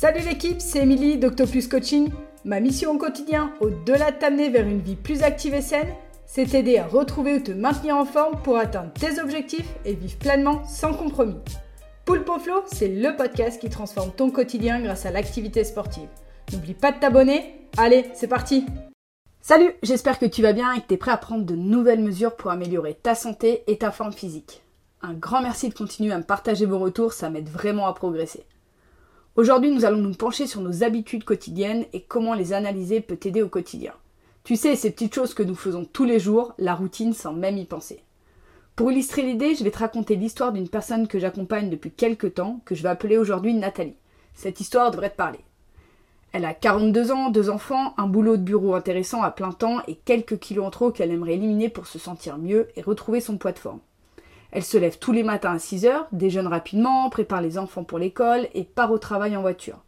Salut l'équipe, c'est Émilie d'Octopus Coaching. Ma mission au quotidien, au-delà de t'amener vers une vie plus active et saine, c'est t'aider à retrouver ou te maintenir en forme pour atteindre tes objectifs et vivre pleinement sans compromis. Poulpe Flow, c'est le podcast qui transforme ton quotidien grâce à l'activité sportive. N'oublie pas de t'abonner. Allez, c'est parti Salut, j'espère que tu vas bien et que tu es prêt à prendre de nouvelles mesures pour améliorer ta santé et ta forme physique. Un grand merci de continuer à me partager vos retours, ça m'aide vraiment à progresser. Aujourd'hui, nous allons nous pencher sur nos habitudes quotidiennes et comment les analyser peut t'aider au quotidien. Tu sais, ces petites choses que nous faisons tous les jours, la routine sans même y penser. Pour illustrer l'idée, je vais te raconter l'histoire d'une personne que j'accompagne depuis quelques temps, que je vais appeler aujourd'hui Nathalie. Cette histoire devrait te parler. Elle a 42 ans, deux enfants, un boulot de bureau intéressant à plein temps et quelques kilos en trop qu'elle aimerait éliminer pour se sentir mieux et retrouver son poids de forme. Elle se lève tous les matins à 6 heures, déjeune rapidement, prépare les enfants pour l'école et part au travail en voiture.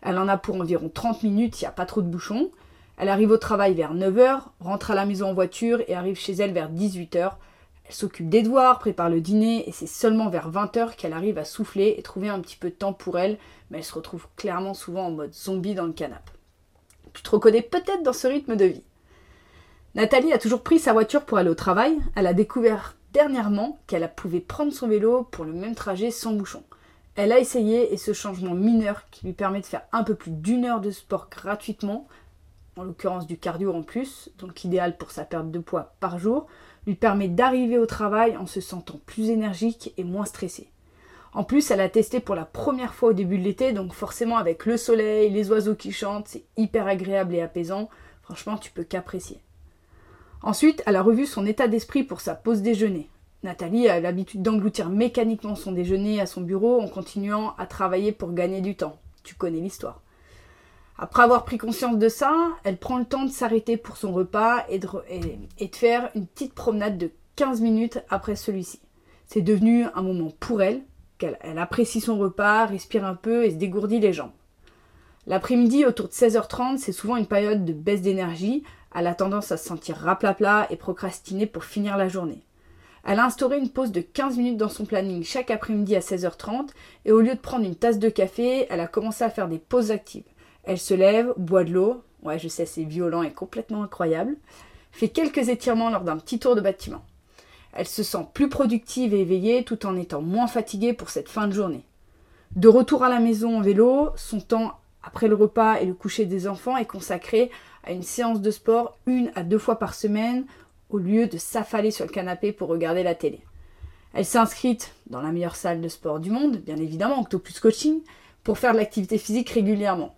Elle en a pour environ 30 minutes, il n'y a pas trop de bouchons. Elle arrive au travail vers 9 heures, rentre à la maison en voiture et arrive chez elle vers 18 heures. Elle s'occupe devoirs, prépare le dîner et c'est seulement vers 20 heures qu'elle arrive à souffler et trouver un petit peu de temps pour elle, mais elle se retrouve clairement souvent en mode zombie dans le canapé. Tu te reconnais peut-être dans ce rythme de vie. Nathalie a toujours pris sa voiture pour aller au travail. Elle a découvert dernièrement qu'elle pouvait prendre son vélo pour le même trajet sans bouchon. Elle a essayé et ce changement mineur qui lui permet de faire un peu plus d'une heure de sport gratuitement, en l'occurrence du cardio en plus, donc idéal pour sa perte de poids par jour, lui permet d'arriver au travail en se sentant plus énergique et moins stressée. En plus, elle a testé pour la première fois au début de l'été, donc forcément avec le soleil, les oiseaux qui chantent, c'est hyper agréable et apaisant. Franchement, tu peux qu'apprécier. Ensuite, elle a revu son état d'esprit pour sa pause déjeuner. Nathalie a l'habitude d'engloutir mécaniquement son déjeuner à son bureau en continuant à travailler pour gagner du temps. Tu connais l'histoire. Après avoir pris conscience de ça, elle prend le temps de s'arrêter pour son repas et de, faire une petite promenade de 15 minutes après celui-ci. C'est devenu un moment pour elle, qu'elle elle apprécie son repas, respire un peu et se dégourdit les jambes. L'après-midi, autour de 16h30, c'est souvent une période de baisse d'énergie elle a tendance à se sentir raplapla et procrastiner pour finir la journée. Elle a instauré une pause de 15 minutes dans son planning chaque après-midi à 16h30 et au lieu de prendre une tasse de café, elle a commencé à faire des pauses actives. Elle se lève, boit de l'eau, ouais je sais c'est violent et complètement incroyable, fait quelques étirements lors d'un petit tour de bâtiment. Elle se sent plus productive et éveillée tout en étant moins fatiguée pour cette fin de journée. De retour à la maison en vélo, son temps après le repas et le coucher des enfants est consacré à une séance de sport une à deux fois par semaine au lieu de s'affaler sur le canapé pour regarder la télé. Elle s'est inscrite dans la meilleure salle de sport du monde, bien évidemment, Octopus Coaching, pour faire de l'activité physique régulièrement.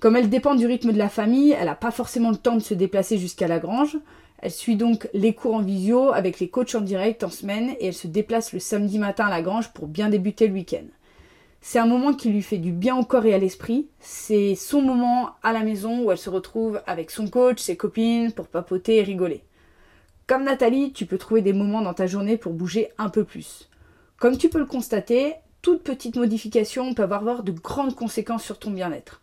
Comme elle dépend du rythme de la famille, elle n'a pas forcément le temps de se déplacer jusqu'à la grange. Elle suit donc les cours en visio avec les coachs en direct en semaine et elle se déplace le samedi matin à la grange pour bien débuter le week-end. C'est un moment qui lui fait du bien au corps et à l'esprit. C'est son moment à la maison où elle se retrouve avec son coach, ses copines, pour papoter et rigoler. Comme Nathalie, tu peux trouver des moments dans ta journée pour bouger un peu plus. Comme tu peux le constater, toute petite modification peut avoir de grandes conséquences sur ton bien-être.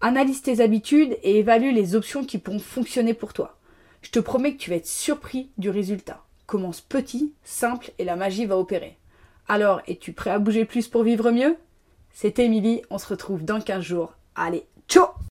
Analyse tes habitudes et évalue les options qui pourront fonctionner pour toi. Je te promets que tu vas être surpris du résultat. Commence petit, simple et la magie va opérer. Alors, es-tu prêt à bouger plus pour vivre mieux? C'était Émilie, on se retrouve dans 15 jours. Allez, ciao